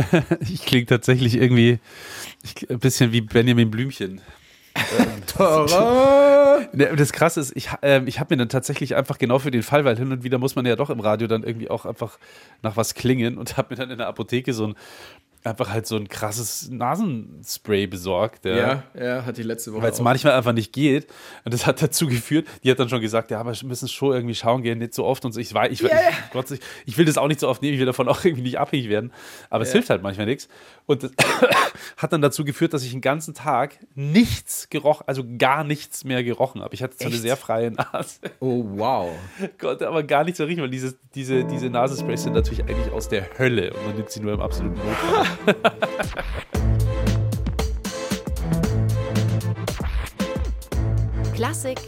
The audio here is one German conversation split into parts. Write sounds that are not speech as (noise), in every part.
(laughs) ich klinge tatsächlich irgendwie ich, ein bisschen wie Benjamin Blümchen. (laughs) (laughs) Ne, das Krasse ist, ich, äh, ich habe mir dann tatsächlich einfach genau für den Fall, weil hin und wieder muss man ja doch im Radio dann irgendwie auch einfach nach was klingen und habe mir dann in der Apotheke so ein einfach halt so ein krasses Nasenspray besorgt. Ja, ja, ja hat die letzte Woche. Weil es manchmal einfach nicht geht. Und das hat dazu geführt, die hat dann schon gesagt, ja, aber wir müssen schon irgendwie schauen gehen, nicht so oft und so. Ich, ich, yeah. ich, Gott, ich, ich will das auch nicht so oft nehmen, ich will davon auch irgendwie nicht abhängig werden. Aber ja. es hilft halt manchmal nichts. Und das (coughs) hat dann dazu geführt, dass ich den ganzen Tag nichts gerochen, also gar nichts mehr gerochen habe. Ich hatte so eine sehr freie Nase. Oh, wow. (laughs) Konnte aber gar nicht so riechen, weil diese, diese, diese Nasensprays sind natürlich eigentlich aus der Hölle und man nimmt sie nur im absoluten Notfall. (laughs) Klassik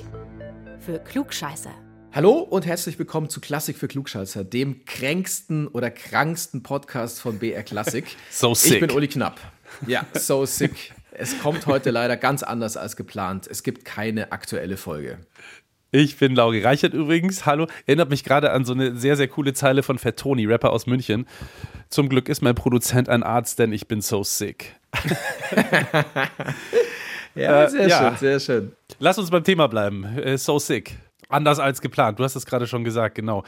für Klugscheißer. Hallo und herzlich willkommen zu Klassik für Klugscheißer, dem kränksten oder kranksten Podcast von BR Klassik. (laughs) so sick. Ich bin Uli Knapp. Ja, so sick. Es kommt heute leider ganz anders als geplant. Es gibt keine aktuelle Folge. Ich bin Lauri Reichert übrigens. Hallo. Erinnert mich gerade an so eine sehr, sehr coole Zeile von Fat Tony, Rapper aus München. Zum Glück ist mein Produzent ein Arzt, denn ich bin so sick. (laughs) ja, sehr äh, ja. schön, sehr schön. Lass uns beim Thema bleiben. Äh, so sick. Anders als geplant. Du hast es gerade schon gesagt, genau.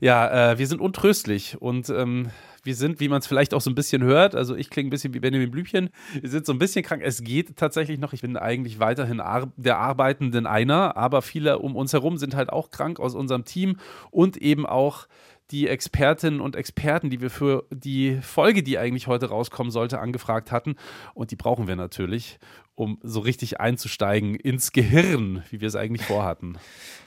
Ja, äh, wir sind untröstlich und ähm, wir sind, wie man es vielleicht auch so ein bisschen hört, also ich klinge ein bisschen wie Benjamin Blümchen, wir sind so ein bisschen krank. Es geht tatsächlich noch. Ich bin eigentlich weiterhin ar der Arbeitenden einer, aber viele um uns herum sind halt auch krank aus unserem Team und eben auch die Expertinnen und Experten, die wir für die Folge, die eigentlich heute rauskommen sollte, angefragt hatten. Und die brauchen wir natürlich, um so richtig einzusteigen ins Gehirn, wie wir es eigentlich vorhatten.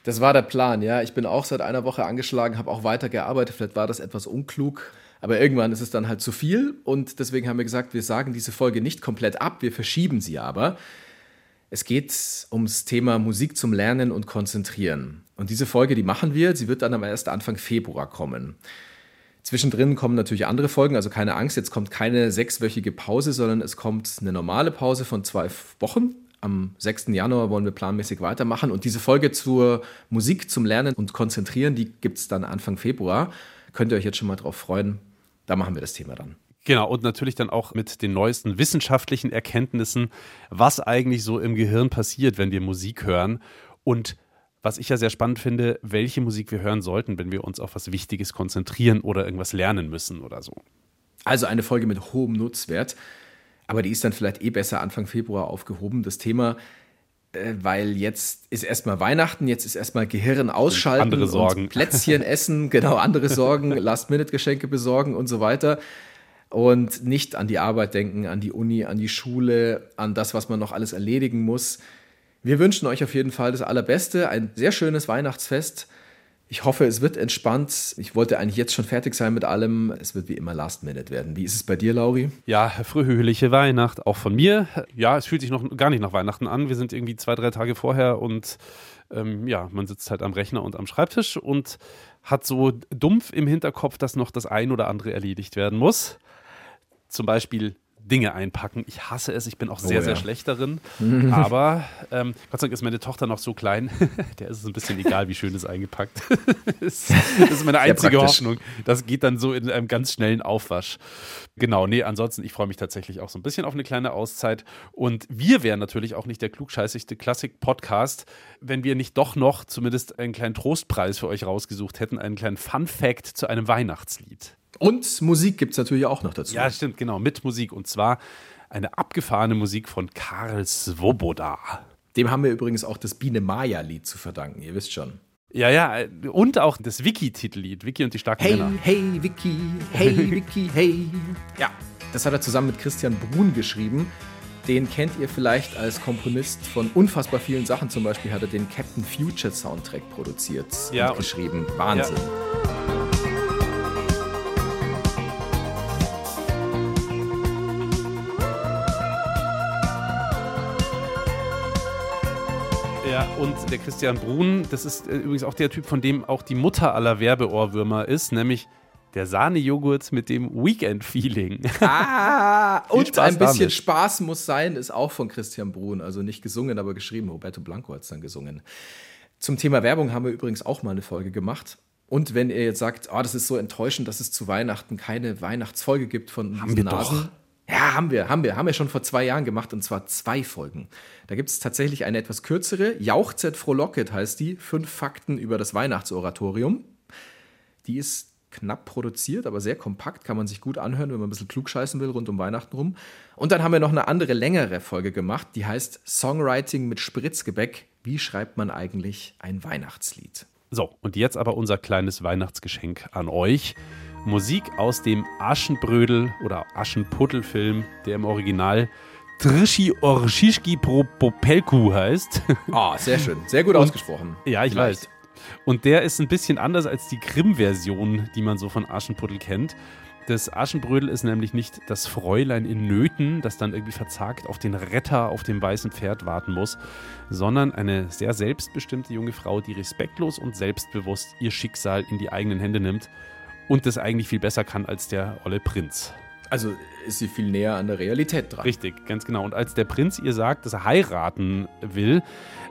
Das war der Plan, ja. Ich bin auch seit einer Woche angeschlagen, habe auch weiter gearbeitet. Vielleicht war das etwas unklug. Aber irgendwann ist es dann halt zu viel und deswegen haben wir gesagt, wir sagen diese Folge nicht komplett ab, wir verschieben sie aber. Es geht ums Thema Musik zum Lernen und Konzentrieren. Und diese Folge, die machen wir, sie wird dann am erst Anfang Februar kommen. Zwischendrin kommen natürlich andere Folgen, also keine Angst, jetzt kommt keine sechswöchige Pause, sondern es kommt eine normale Pause von zwei Wochen. Am 6. Januar wollen wir planmäßig weitermachen und diese Folge zur Musik zum Lernen und Konzentrieren, die gibt es dann Anfang Februar. Könnt ihr euch jetzt schon mal drauf freuen. Da machen wir das Thema dann. Genau, und natürlich dann auch mit den neuesten wissenschaftlichen Erkenntnissen, was eigentlich so im Gehirn passiert, wenn wir Musik hören. Und was ich ja sehr spannend finde, welche Musik wir hören sollten, wenn wir uns auf was Wichtiges konzentrieren oder irgendwas lernen müssen oder so. Also eine Folge mit hohem Nutzwert, aber die ist dann vielleicht eh besser Anfang Februar aufgehoben. Das Thema weil jetzt ist erstmal Weihnachten, jetzt ist erstmal Gehirn ausschalten, andere Sorgen. Plätzchen (laughs) essen, genau, andere Sorgen, Last-Minute-Geschenke besorgen und so weiter. Und nicht an die Arbeit denken, an die Uni, an die Schule, an das, was man noch alles erledigen muss. Wir wünschen euch auf jeden Fall das Allerbeste, ein sehr schönes Weihnachtsfest ich hoffe, es wird entspannt. Ich wollte eigentlich jetzt schon fertig sein mit allem. Es wird wie immer Last Minute werden. Wie ist es bei dir, Lauri? Ja, fröhliche Weihnacht auch von mir. Ja, es fühlt sich noch gar nicht nach Weihnachten an. Wir sind irgendwie zwei, drei Tage vorher und ähm, ja, man sitzt halt am Rechner und am Schreibtisch und hat so dumpf im Hinterkopf, dass noch das ein oder andere erledigt werden muss. Zum Beispiel Dinge einpacken. Ich hasse es, ich bin auch sehr, oh, ja. sehr schlecht darin. (laughs) Aber ähm, Gott sei Dank ist meine Tochter noch so klein, (laughs) der ist es ein bisschen egal, wie schön es eingepackt (laughs) ist. Das ist meine einzige Hoffnung. Das geht dann so in einem ganz schnellen Aufwasch. Genau, nee, ansonsten, ich freue mich tatsächlich auch so ein bisschen auf eine kleine Auszeit. Und wir wären natürlich auch nicht der klugscheißigste Klassik-Podcast, wenn wir nicht doch noch zumindest einen kleinen Trostpreis für euch rausgesucht hätten, einen kleinen Fun-Fact zu einem Weihnachtslied. Und Musik gibt es natürlich auch noch dazu. Ja, stimmt, genau, mit Musik. Und zwar eine abgefahrene Musik von Karl Svoboda. Dem haben wir übrigens auch das Biene Maya-Lied zu verdanken, ihr wisst schon. Ja, ja, und auch das Wiki-Titellied, Wiki und die starken hey, Männer. Hey, Wiki, hey, (laughs) Wiki, hey. Ja, das hat er zusammen mit Christian Brun geschrieben. Den kennt ihr vielleicht als Komponist von unfassbar vielen Sachen. Zum Beispiel hat er den Captain Future Soundtrack produziert ja, und geschrieben. Wahnsinn. Ja. Und der Christian Brun, das ist äh, übrigens auch der Typ, von dem auch die Mutter aller Werbeohrwürmer ist, nämlich der Sahnejoghurt mit dem Weekend-Feeling. (laughs) Ah, und ein bisschen damit. Spaß muss sein, ist auch von Christian Brun. Also nicht gesungen, aber geschrieben. Roberto Blanco hat es dann gesungen. Zum Thema Werbung haben wir übrigens auch mal eine Folge gemacht. Und wenn ihr jetzt sagt, oh, das ist so enttäuschend, dass es zu Weihnachten keine Weihnachtsfolge gibt von haben wir Nasen. Ja, haben wir, haben wir, haben wir schon vor zwei Jahren gemacht und zwar zwei Folgen. Da gibt es tatsächlich eine etwas kürzere, Jauchzet Frohlocket heißt die, fünf Fakten über das Weihnachtsoratorium. Die ist knapp produziert, aber sehr kompakt, kann man sich gut anhören, wenn man ein bisschen klugscheißen will rund um Weihnachten rum. Und dann haben wir noch eine andere, längere Folge gemacht, die heißt Songwriting mit Spritzgebäck. Wie schreibt man eigentlich ein Weihnachtslied? So, und jetzt aber unser kleines Weihnachtsgeschenk an euch. Musik aus dem Aschenbrödel oder Aschenputtel-Film, der im Original Trischi Orschischki Popelku heißt. (laughs) Ah, oh, sehr schön. Sehr gut und, ausgesprochen. Ja, ich Vielleicht. weiß. Und der ist ein bisschen anders als die Grimm-Version, die man so von Aschenputtel kennt. Das Aschenbrödel ist nämlich nicht das Fräulein in Nöten, das dann irgendwie verzagt auf den Retter auf dem weißen Pferd warten muss, sondern eine sehr selbstbestimmte junge Frau, die respektlos und selbstbewusst ihr Schicksal in die eigenen Hände nimmt und das eigentlich viel besser kann als der olle Prinz. Also ist sie viel näher an der Realität dran. Richtig, ganz genau. Und als der Prinz ihr sagt, dass er heiraten will,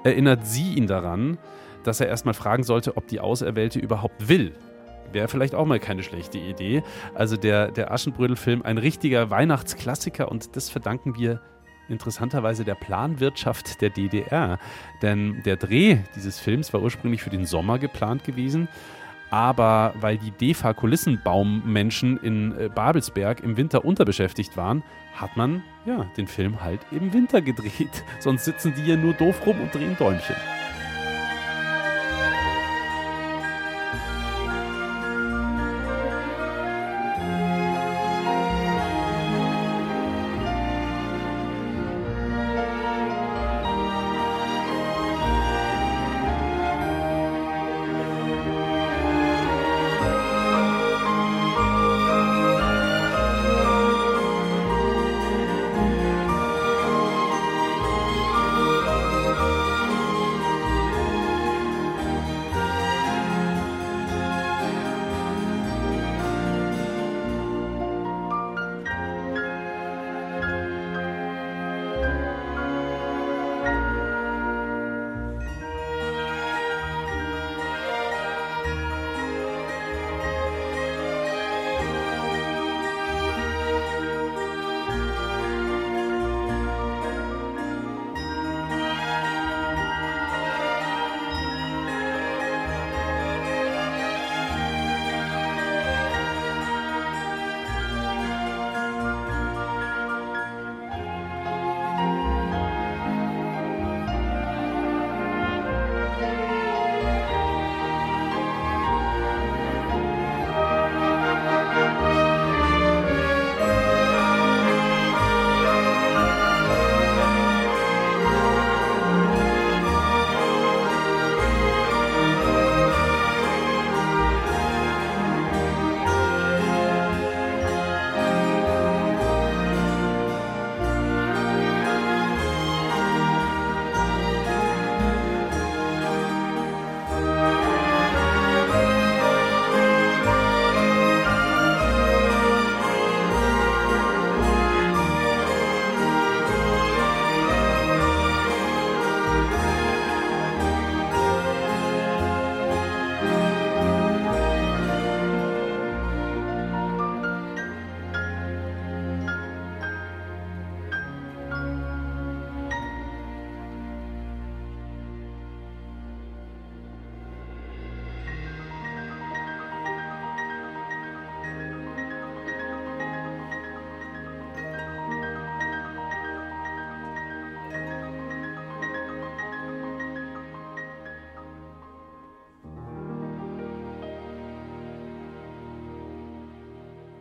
erinnert sie ihn daran, dass er erstmal fragen sollte, ob die Auserwählte überhaupt will. Wäre vielleicht auch mal keine schlechte Idee. Also der, der Aschenbrödel-Film, ein richtiger Weihnachtsklassiker und das verdanken wir interessanterweise der Planwirtschaft der DDR. Denn der Dreh dieses Films war ursprünglich für den Sommer geplant gewesen. Aber weil die DEFA-Kulissenbaummenschen in äh, Babelsberg im Winter unterbeschäftigt waren, hat man ja den Film halt im Winter gedreht. (laughs) Sonst sitzen die hier nur doof rum und drehen Däumchen.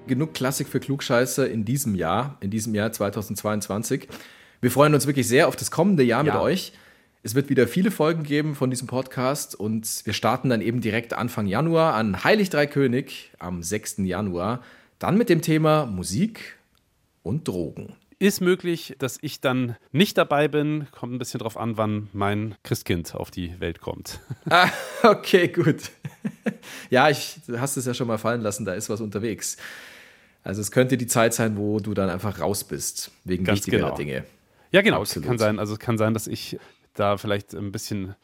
Genug Klassik für Klugscheiße in diesem Jahr, in diesem Jahr 2022. Wir freuen uns wirklich sehr auf das kommende Jahr ja. mit euch. Es wird wieder viele Folgen geben von diesem Podcast und wir starten dann eben direkt Anfang Januar an Heilig Drei König am 6. Januar. Dann mit dem Thema Musik und Drogen. Ist möglich, dass ich dann nicht dabei bin. Kommt ein bisschen drauf an, wann mein Christkind auf die Welt kommt. (laughs) Ah, okay, gut. (laughs) Ja, ich, hast es ja schon mal fallen lassen, da ist was unterwegs. Also es könnte die Zeit sein, wo du dann einfach raus bist, wegen Ganz wichtigerer genau. Dinge. Ja, genau. Absolut. Kann sein. Also es kann sein, dass ich da vielleicht ein bisschen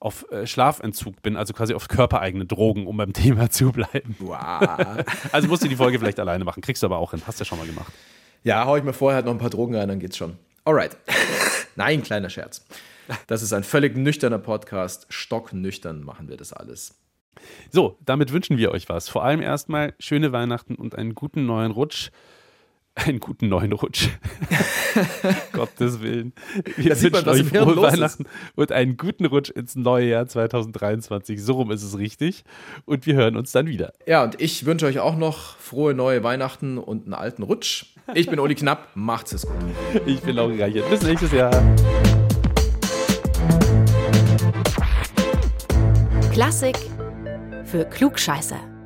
auf äh, Schlafentzug bin, also quasi auf körpereigene Drogen, um beim (laughs) Thema zu bleiben. Wow. also musst du die Folge vielleicht alleine machen. Kriegst du aber auch hin. Hast du ja schon mal gemacht. Ja, hau ich mir vorher noch ein paar Drogen rein, dann geht's schon. Alright. (laughs) Nein, kleiner Scherz. Das ist ein völlig nüchterner Podcast. Stocknüchtern machen wir das alles. So, damit wünschen wir euch was. Vor allem erstmal schöne Weihnachten und einen guten neuen Rutsch. Einen guten neuen Rutsch. (laughs) Gottes Willen. Wir Da sieht man, wünschen was euch frohe los ist. Weihnachten und einen guten Rutsch ins neue Jahr 2023. So rum ist es richtig. Und wir hören uns dann wieder. Ja, und ich wünsche euch auch noch frohe neue Weihnachten und einen alten Rutsch. Ich bin Uli Knapp. Macht's es gut. Ich bin Lauri Reichert. Bis nächstes Jahr. Klassik für Klugscheißer.